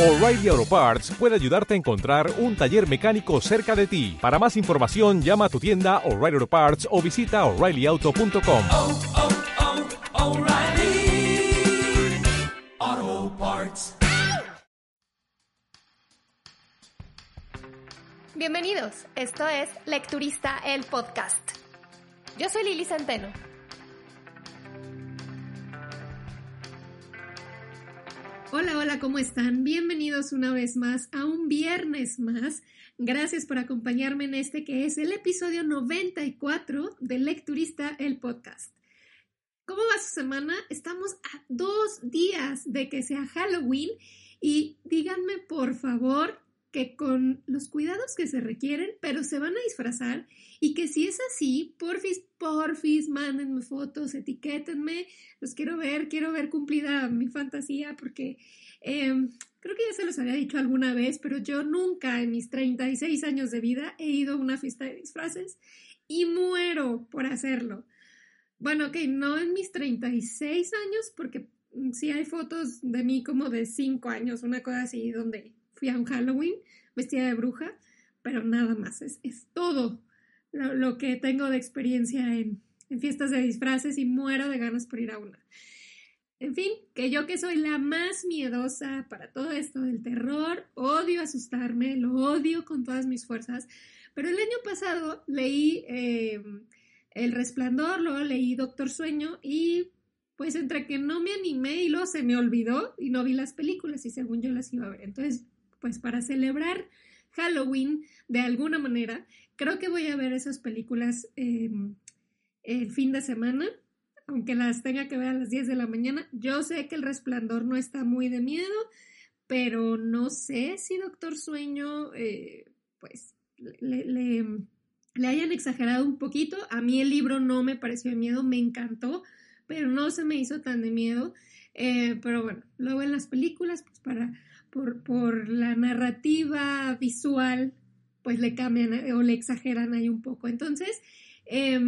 O'Reilly Auto Parts puede ayudarte a encontrar un taller mecánico cerca de ti. Para más información, llama a tu tienda O'Reilly Auto Parts o visita oreillyauto.com. oh, oh, Parts. Bienvenidos, esto es Lecturista el Podcast. Yo soy Lili Centeno. Hola, hola, ¿cómo están? Bienvenidos una vez más a un viernes más. Gracias por acompañarme en este que es el episodio 94 de Lecturista el Podcast. ¿Cómo va su semana? Estamos a dos días de que sea Halloween y díganme por favor que con los cuidados que se requieren, pero se van a disfrazar y que si es así, porfis, porfis, mándenme fotos, etiquétenme, los quiero ver, quiero ver cumplida mi fantasía porque eh, creo que ya se los había dicho alguna vez, pero yo nunca en mis 36 años de vida he ido a una fiesta de disfraces y muero por hacerlo. Bueno, ok, no en mis 36 años porque sí hay fotos de mí como de 5 años, una cosa así, donde fui a un Halloween vestida de bruja, pero nada más, es, todo lo, que tengo de experiencia en, fiestas de disfraces y muero de ganas por ir a una. En fin, que yo que soy la más miedosa para todo esto del terror, odio asustarme, lo odio con todas mis fuerzas, pero el año pasado leí eh, El Resplandor, luego leí Doctor Sueño y pues entre que no me animé y luego se me olvidó y no vi las películas y según yo las iba a ver. Entonces pues para celebrar Halloween de alguna manera, creo que voy a ver esas películas eh, el fin de semana, aunque las tenga que ver a las 10 de la mañana. Yo sé que el resplandor no está muy de miedo, pero no sé si Doctor Sueño, eh, pues, le, le, hayan exagerado un poquito. A mí el libro no me pareció de miedo, me encantó, pero no se me hizo tan de miedo. Eh, pero bueno, luego en las películas, pues para por, por, la narrativa visual, pues le cambian o le exageran ahí un poco. Entonces, eh,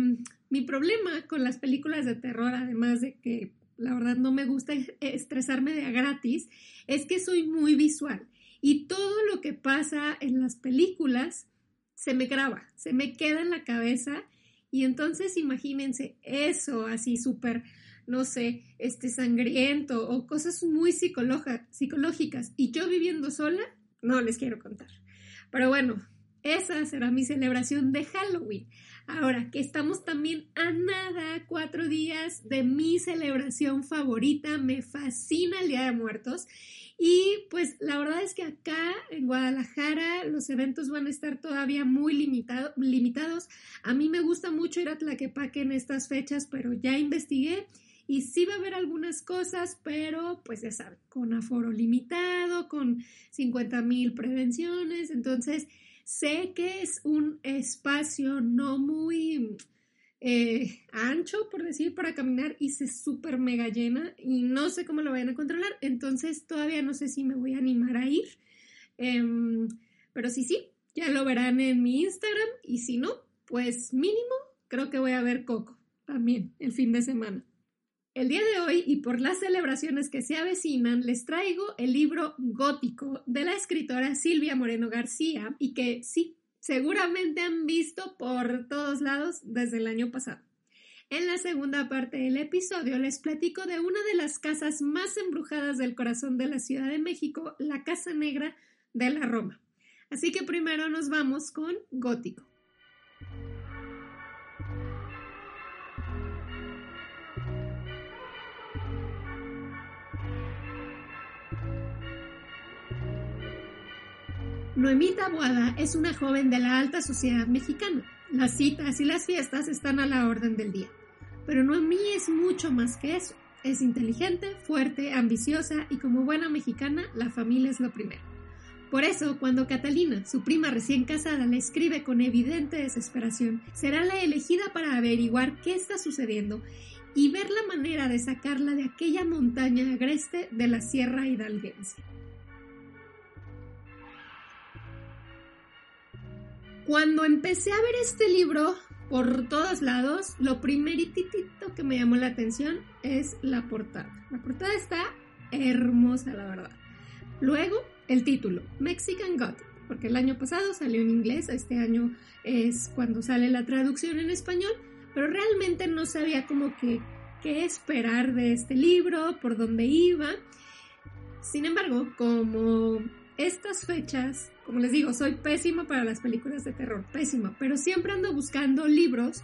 mi problema con las películas de terror, además de que la verdad no me gusta estresarme de a gratis, es que soy muy visual y todo lo que pasa en las películas se me graba, se me queda en la cabeza y entonces imagínense eso así súper no sé, este sangriento o cosas muy psicológicas y yo viviendo sola, no les quiero contar. Pero bueno, esa será mi celebración de Halloween. Ahora que estamos también a nada, cuatro días de mi celebración favorita, me fascina el Día de Muertos. Y pues la verdad es que acá en Guadalajara los eventos van a estar todavía muy limitado, limitados. A mí me gusta mucho ir a Tlaquepaque en estas fechas, pero ya investigué y sí va a haber algunas cosas, pero pues ya saben, con aforo limitado, con 50 mil prevenciones, entonces sé que es un espacio no muy eh, ancho, por decir, para caminar y se súper mega llena y no sé cómo lo vayan a controlar, entonces todavía no sé si me voy a animar a ir, eh, pero sí, sí, ya lo verán en mi Instagram y si no, pues mínimo creo que voy a ver Coco también el fin de semana. El día de hoy y por las celebraciones que se avecinan, les traigo el libro Gótico de la escritora Silvia Moreno García y que sí, seguramente han visto por todos lados desde el año pasado. En la segunda parte del episodio les platico de una de las casas más embrujadas del corazón de la Ciudad de México, la Casa Negra de la Roma. Así que primero nos vamos con Gótico. Noemí Taboada es una joven de la alta sociedad mexicana. Las citas y las fiestas están a la orden del día. Pero Noemí es mucho más que eso. Es inteligente, fuerte, ambiciosa y como buena mexicana, la familia es lo primero. Por eso, cuando Catalina, su prima recién casada, le escribe con evidente desesperación, será la elegida para averiguar qué está sucediendo y ver la manera de sacarla de aquella montaña agreste de la Sierra Hidalguense. Cuando empecé a ver este libro por todos lados, lo primeritito que me llamó la atención es la portada. La portada está hermosa, la verdad. Luego, el título, Mexican Gothic, porque el año pasado salió en inglés, este año es cuando sale la traducción en español, pero realmente no sabía como que qué esperar de este libro, por dónde iba. Sin embargo, como estas fechas, como les digo, soy pésima para las películas de terror, pésima, pero siempre ando buscando libros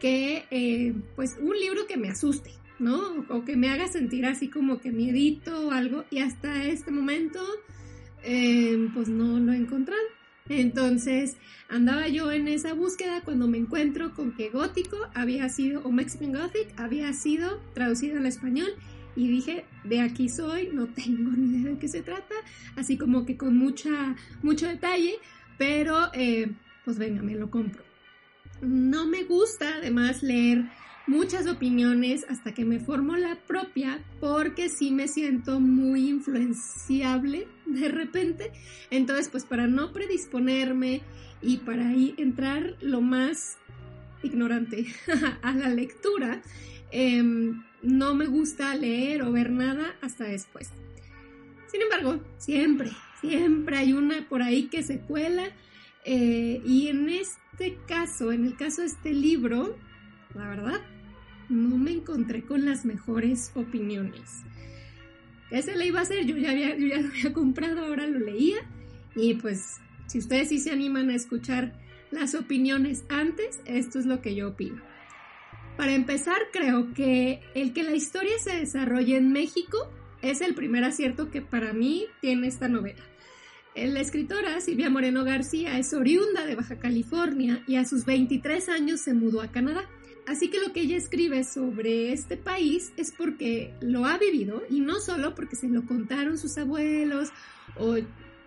que, eh, pues un libro que me asuste, ¿no? O que me haga sentir así como que miedito o algo, y hasta este momento, eh, pues no lo he encontrado. Entonces andaba yo en esa búsqueda cuando me encuentro con que gótico había sido, o Mexican Gothic había sido traducido al español y dije, de aquí soy, no tengo ni idea de qué se trata, así como que con mucha, mucho detalle, pero eh, pues venga, me lo compro. No me gusta además leer muchas opiniones hasta que me formo la propia porque sí me siento muy influenciable de repente. Entonces, pues para no predisponerme y para ahí entrar lo más ignorante a la lectura, em, no me gusta leer o ver nada hasta después. Sin embargo, siempre, siempre hay una por ahí que se cuela. Eh, y en este caso, en el caso de este libro, la verdad, no me encontré con las mejores opiniones. ¿Qué se le iba a hacer? Yo ya, había, yo ya lo había comprado, ahora lo leía. Y pues, si ustedes sí se animan a escuchar las opiniones antes, esto es lo que yo opino. Para empezar, creo que el que la historia se desarrolle en México es el primer acierto que para mí tiene esta novela. La escritora Silvia Moreno García es oriunda de Baja California y a sus 23 años se mudó a Canadá. Así que lo que ella escribe sobre este país es porque lo ha vivido y no solo porque se lo contaron sus abuelos o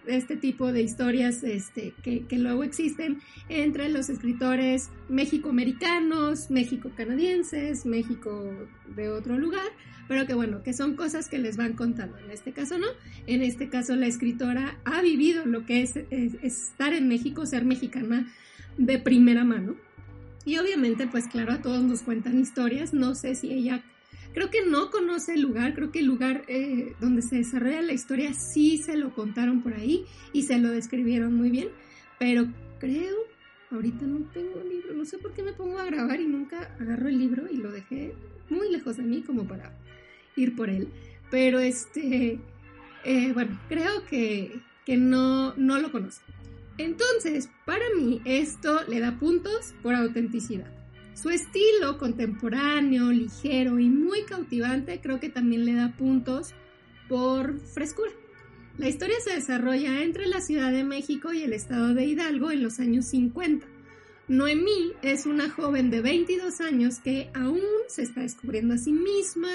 este tipo de historias este, que, luego existen entre los escritores mexicoamericanos, méxico-canadienses, México de otro lugar, pero que bueno, que son cosas que les van contando. En este caso no, en este caso la escritora ha vivido lo que es estar en México, ser mexicana de primera mano y obviamente, pues claro, a todos nos cuentan historias. No sé si ella, creo que no conoce el lugar, creo que el lugar eh, donde se desarrolla la historia sí se lo contaron por ahí y se lo describieron muy bien. Pero creo, ahorita no tengo libro, no sé por qué me pongo a grabar y nunca agarro el libro y lo dejé muy lejos de mí como para ir por él. Pero este, eh, bueno, creo que, que no, no lo conoce. Entonces, para mí esto le da puntos por autenticidad. Su estilo contemporáneo, ligero y muy cautivante creo que también le da puntos por frescura. La historia se desarrolla entre la Ciudad de México y el estado de Hidalgo en los años 50. Noemí es una joven de 22 años que aún se está descubriendo a sí misma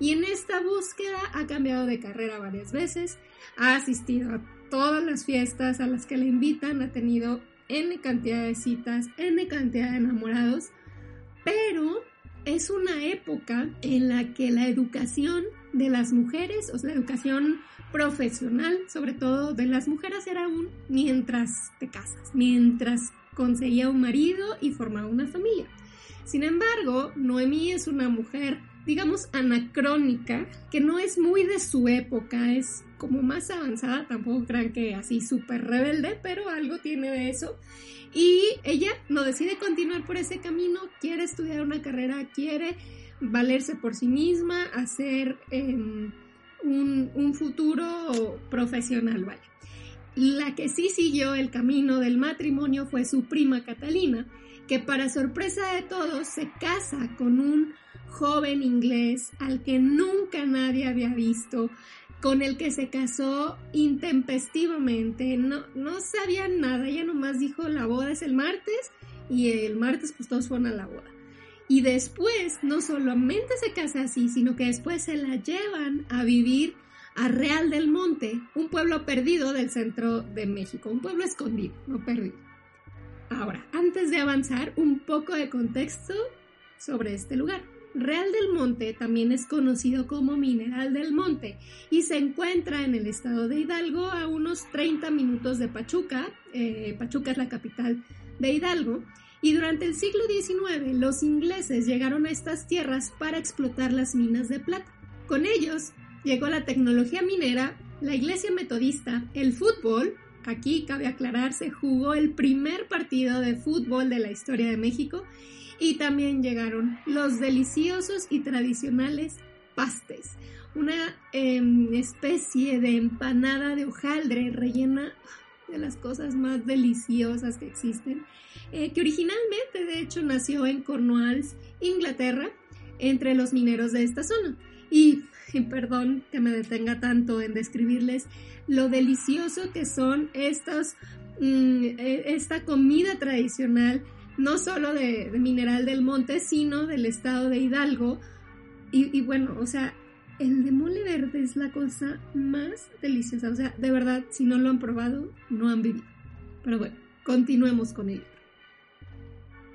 y en esta búsqueda ha cambiado de carrera varias veces, ha asistido a todas las fiestas a las que le invitan, ha tenido N cantidad de citas, N cantidad de enamorados, pero es una época en la que la educación de las mujeres, o sea, la educación profesional, sobre todo de las mujeres, era aún mientras te casas, mientras conseguía un marido y formaba una familia. Sin embargo, Noemí es una mujer, digamos, anacrónica, que no es muy de su época, es como más avanzada, tampoco crean que así súper rebelde, pero algo tiene de eso. Y ella no decide continuar por ese camino, quiere estudiar una carrera, quiere valerse por sí misma, hacer em, un, un, futuro profesional, ¿vale? La que sí siguió el camino del matrimonio fue su prima Catalina, que para sorpresa de todos se casa con un joven inglés al que nunca nadie había visto, con el que se casó intempestivamente, no, no sabía nada, ella nomás dijo la boda es el martes y el martes pues todos fueron a la boda. Y después no solamente se casa así, sino que después se la llevan a vivir a Real del Monte, un pueblo perdido del centro de México, un pueblo escondido, no perdido. Ahora, antes de avanzar, un poco de contexto sobre este lugar. Real del Monte también es conocido como Mineral del Monte y se encuentra en el estado de Hidalgo a unos 30 minutos de Pachuca. Eh, Pachuca es la capital de Hidalgo. Y durante el siglo XIX los ingleses llegaron a estas tierras para explotar las minas de plata. Con ellos llegó la tecnología minera, la iglesia metodista, el fútbol, aquí cabe aclararse, jugó el primer partido de fútbol de la historia de México y también llegaron los deliciosos y tradicionales pastes, una em, especie de empanada de hojaldre rellena de las cosas más deliciosas que existen, eh, que originalmente de hecho nació en Cornwalls, Inglaterra, entre los mineros de esta zona. Y, perdón que me detenga tanto en describirles lo delicioso que son estos, mm, e, esta comida tradicional, no solo de, Mineral del Monte, sino del estado de Hidalgo. Y, y bueno, o sea, el de mole verde es la cosa más deliciosa. O sea, de verdad, si no lo han probado, no han vivido. Pero bueno, continuemos con ello.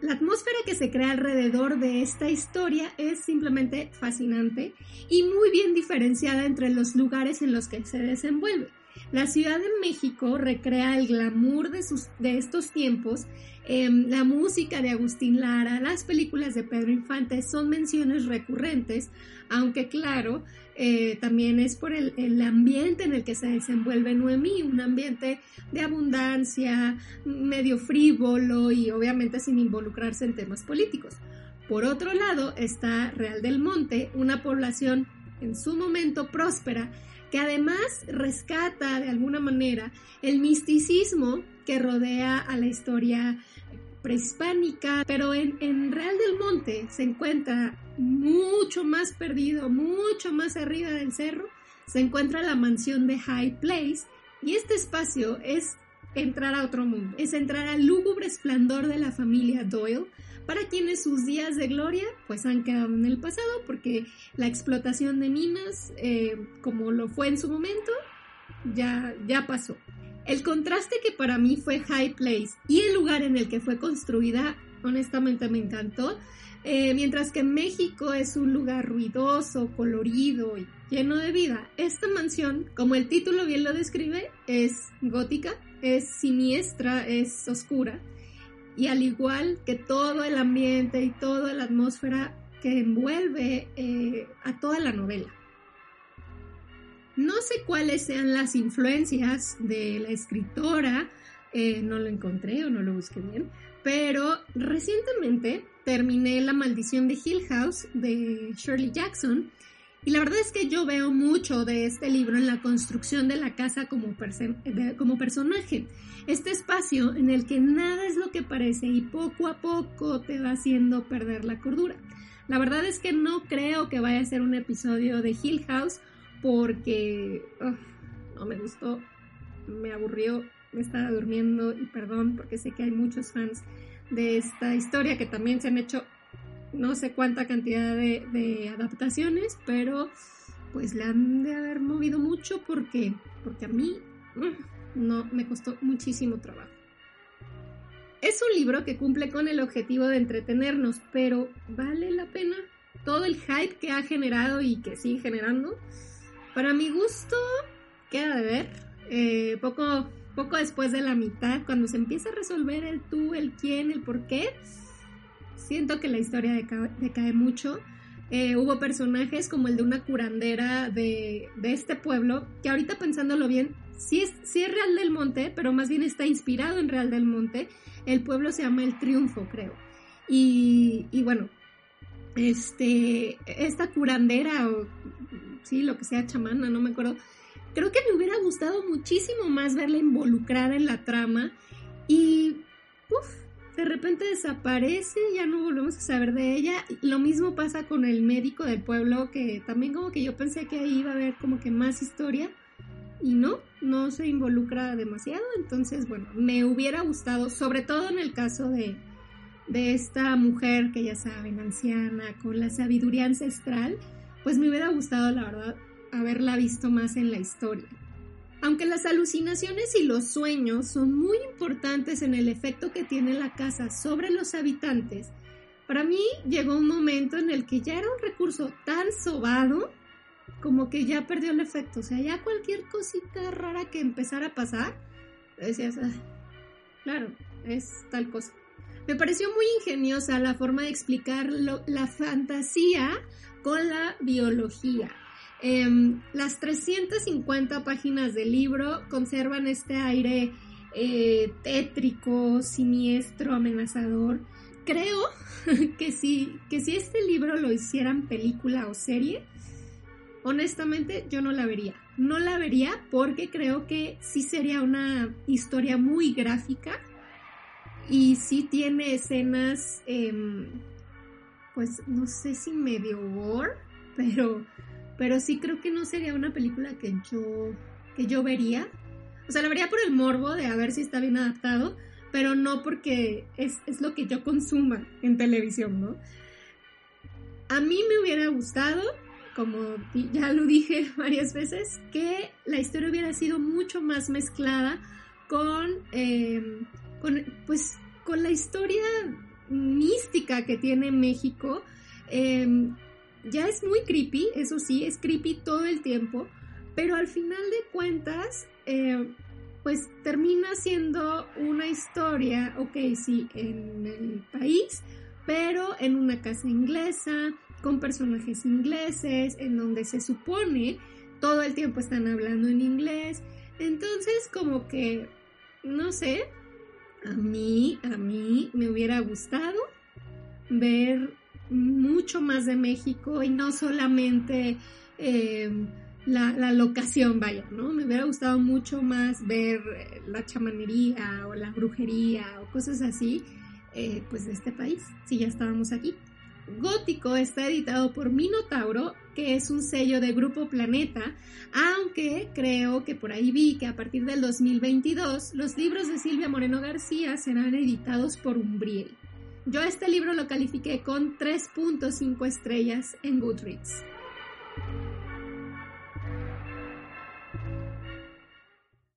La atmósfera que se crea alrededor de esta historia es simplemente fascinante y muy bien diferenciada entre los lugares en los que se desenvuelve. La Ciudad de México recrea el glamour de, sus, de estos tiempos, em, la música de Agustín Lara, las películas de Pedro Infante son menciones recurrentes, aunque claro, eh, también es por el, el, ambiente en el que se desenvuelve Noemí, un ambiente de abundancia, medio frívolo y obviamente sin involucrarse en temas políticos. Por otro lado está Real del Monte, una población en su momento próspera que además rescata de alguna manera el misticismo que rodea a la historia prehispánica, pero en, Real del Monte se encuentra mucho más perdido, mucho más arriba del cerro, se encuentra la mansión de High Place y este espacio es entrar a otro mundo, es entrar al lúgubre esplendor de la familia Doyle, para quienes sus días de gloria pues han quedado en el pasado porque la explotación de minas, eh, como lo fue en su momento, ya, ya pasó. El contraste que para mí fue High Place y el lugar en el que fue construida, honestamente me encantó. Eh, mientras que México es un lugar ruidoso, colorido y lleno de vida, esta mansión, como el título bien lo describe, es gótica, es siniestra, es oscura y al igual que todo el ambiente y toda la atmósfera que envuelve eh, a toda la novela. No sé cuáles sean las influencias de la escritora, eh, no lo encontré o no lo busqué bien, pero recientemente terminé La maldición de Hill House de Shirley Jackson y la verdad es que yo veo mucho de este libro en la construcción de la casa como, como personaje. Este espacio en el que nada es lo que parece y poco a poco te va haciendo perder la cordura. La verdad es que no creo que vaya a ser un episodio de Hill House porque no me gustó, me aburrió, me estaba durmiendo y perdón porque sé que hay muchos fans de esta historia que también se han hecho no sé cuánta cantidad de, adaptaciones, pero pues le han de haber movido mucho porque, porque a mí mm, no me costó muchísimo trabajo. Es un libro que cumple con el objetivo de entretenernos, pero ¿vale la pena? Todo el hype que ha generado y que sigue generando, para mi gusto, queda de ver. Eh, poco, poco después de la mitad, cuando se empieza a resolver el tú, el quién, el por qué, siento que la historia decae, mucho. Eh, hubo personajes como el de una curandera de, este pueblo, que ahorita pensándolo bien, sí es, sí es Real del Monte, pero más bien está inspirado en Real del Monte. El pueblo se llama El Triunfo, creo. Y, y bueno, este, esta curandera, o sí, lo que sea, chamana, no me acuerdo, creo que me hubiera gustado muchísimo más verla involucrada en la trama. Y, uff, de repente desaparece, ya no volvemos a saber de ella. Lo mismo pasa con el médico del pueblo, que también como que yo pensé que ahí iba a haber como que más historia y no, no se involucra demasiado. Entonces, bueno, me hubiera gustado, sobre todo en el caso de, de esta mujer que ya saben, anciana, con la sabiduría ancestral, pues me hubiera gustado, la verdad, haberla visto más en la historia. Aunque las alucinaciones y los sueños son muy importantes en el efecto que tiene la casa sobre los habitantes, para mí llegó un momento en el que ya era un recurso tan sobado como que ya perdió el efecto. O sea, ya cualquier cosita rara que empezara a pasar, decías, claro, es tal cosa. Me pareció muy ingeniosa la forma de explicar la fantasía con la biología. Em, las 350 páginas del libro conservan este aire eh, tétrico, siniestro, amenazador. Creo que si, que si este libro lo hicieran película o serie, honestamente yo no la vería. No la vería porque creo que sí sería una historia muy gráfica y sí tiene escenas, em, pues no sé si medio gore, pero, pero sí creo que no sería una película que yo, que yo vería. O sea, la vería por el morbo de a ver si está bien adaptado, pero no porque es, es lo que yo consuma en televisión, ¿no? A mí me hubiera gustado, como ya lo dije varias veces, que la historia hubiera sido mucho más mezclada con, em, con pues, con la historia mística que tiene México. Em, ya es muy creepy, eso sí, es creepy todo el tiempo, pero al final de cuentas, em, pues termina siendo una historia, ok, sí, en el país, pero en una casa inglesa, con personajes ingleses, en donde se supone todo el tiempo están hablando en inglés. Entonces, como que, no sé, a mí, a mí me hubiera gustado ver mucho más de México y no solamente eh, la, locación, vaya, ¿no? Me hubiera gustado mucho más ver eh, la chamanería o la brujería o cosas así, eh, pues de este país, si ya estábamos aquí. Gótico está editado por Minotauro, que es un sello de Grupo Planeta, aunque creo que por ahí vi que a partir del 2022 los libros de Silvia Moreno García serán editados por Umbriel. Yo este libro lo califiqué con 3.5 estrellas en Goodreads.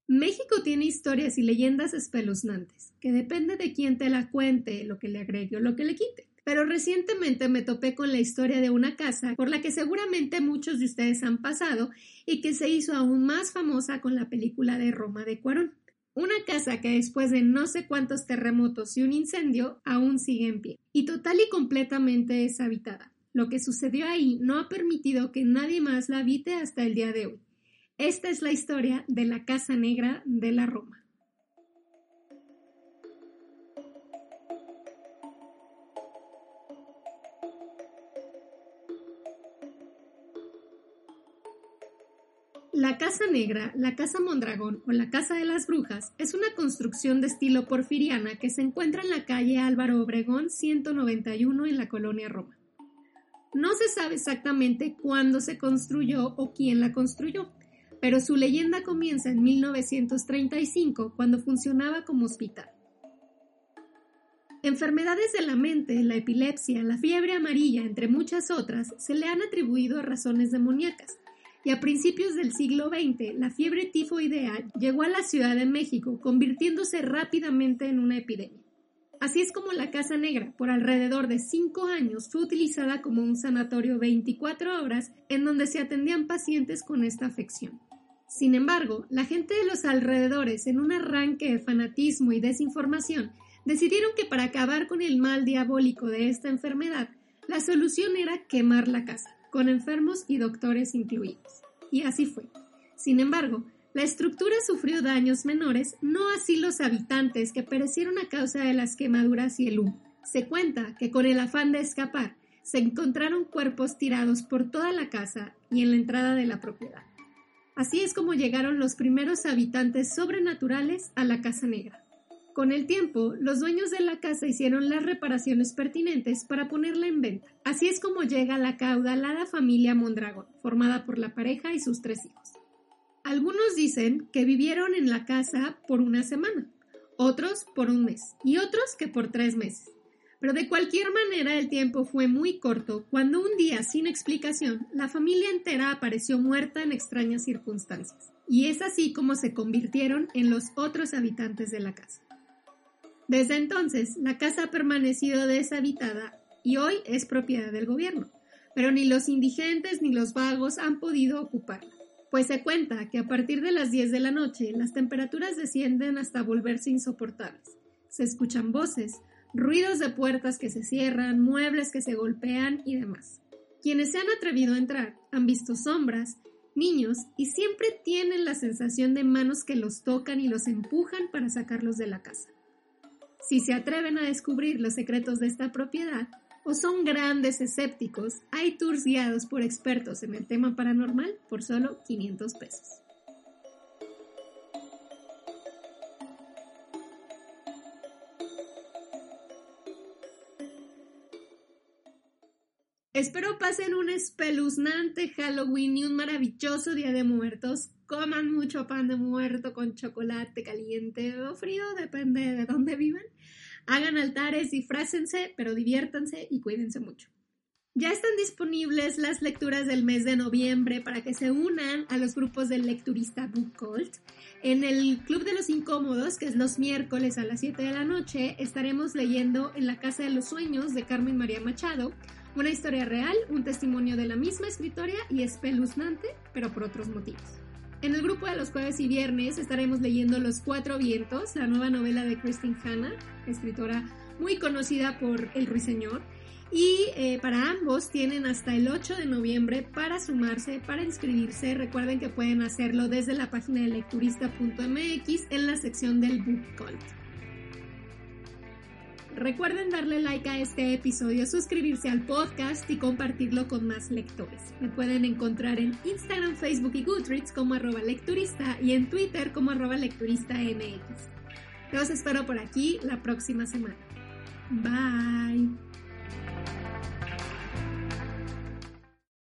México tiene historias y leyendas espeluznantes, que depende de quién te la cuente, lo que le agregue o lo que le quite. Pero recientemente me topé con la historia de una casa por la que seguramente muchos de ustedes han pasado y que se hizo aún más famosa con la película de Roma de Cuarón. Una casa que después de no sé cuántos terremotos y un incendio aún sigue en pie y total y completamente deshabitada. Lo que sucedió ahí no ha permitido que nadie más la habite hasta el día de hoy. Esta es la historia de la Casa Negra de la Roma. La Casa Negra, la Casa Mondragón o la Casa de las Brujas es una construcción de estilo porfiriana que se encuentra en la calle Álvaro Obregón 191 en la colonia Roma. No se sabe exactamente cuándo se construyó o quién la construyó, pero su leyenda comienza en 1935 cuando funcionaba como hospital. Enfermedades de la mente, la epilepsia, la fiebre amarilla, entre muchas otras, se le han atribuido a razones demoníacas, y a principios del siglo XX la fiebre tifoidea llegó a la Ciudad de México, convirtiéndose rápidamente en una epidemia. Así es como la Casa Negra, por alrededor de cinco años, fue utilizada como un sanatorio 24 horas en donde se atendían pacientes con esta afección. Sin embargo, la gente de los alrededores, en un arranque de fanatismo y desinformación, decidieron que para acabar con el mal diabólico de esta enfermedad, la solución era quemar la casa, con enfermos y doctores incluidos. Y así fue. Sin embargo, la estructura sufrió daños menores, no así los habitantes que perecieron a causa de las quemaduras y el humo. Se cuenta que con el afán de escapar, se encontraron cuerpos tirados por toda la casa y en la entrada de la propiedad. Así es como llegaron los primeros habitantes sobrenaturales a la Casa Negra. Con el tiempo, los dueños de la casa hicieron las reparaciones pertinentes para ponerla en venta. Así es como llega la caudalada familia Mondragón, formada por la pareja y sus tres hijos. Algunos dicen que vivieron en la casa por una semana, otros por un mes y otros que por tres meses. Pero de cualquier manera el tiempo fue muy corto cuando un día sin explicación la familia entera apareció muerta en extrañas circunstancias. Y es así como se convirtieron en los otros habitantes de la casa. Desde entonces, la casa ha permanecido deshabitada y hoy es propiedad del gobierno, pero ni los indigentes ni los vagos han podido ocuparla, pues se cuenta que a partir de las 10 de la noche las temperaturas descienden hasta volverse insoportables. Se escuchan voces, ruidos de puertas que se cierran, muebles que se golpean y demás. Quienes se han atrevido a entrar han visto sombras, niños y siempre tienen la sensación de manos que los tocan y los empujan para sacarlos de la casa. Si se atreven a descubrir los secretos de esta propiedad o son grandes escépticos, hay tours guiados por expertos en el tema paranormal por solo 500 pesos. Espero pasen un espeluznante Halloween y un maravilloso Día de Muertos. Coman mucho pan de muerto con chocolate caliente o frío, depende de dónde vivan. Hagan altares, disfrácense, pero diviértanse y cuídense mucho. Ya están disponibles las lecturas del mes de noviembre para que se unan a los grupos del lecturista Book Cult. En el Club de los Incómodos, que es los miércoles a las 7 de la noche, estaremos leyendo En la Casa de los Sueños de Carmen María Machado, una historia real, un testimonio de la misma escritoria y espeluznante, pero por otros motivos. En el grupo de los jueves y viernes estaremos leyendo Los Cuatro Vientos, la nueva novela de Christine Hanna, escritora muy conocida por El Ruiseñor. Y eh, para ambos tienen hasta el 8 de noviembre para sumarse, para inscribirse. Recuerden que pueden hacerlo desde la página de lecturista.mx en la sección del Book Cult. Recuerden darle like a este episodio, suscribirse al podcast y compartirlo con más lectores. Me pueden encontrar en Instagram, Facebook y Goodreads como arroba lecturista y en Twitter como arroba lecturista mx. Los espero por aquí la próxima semana. Bye.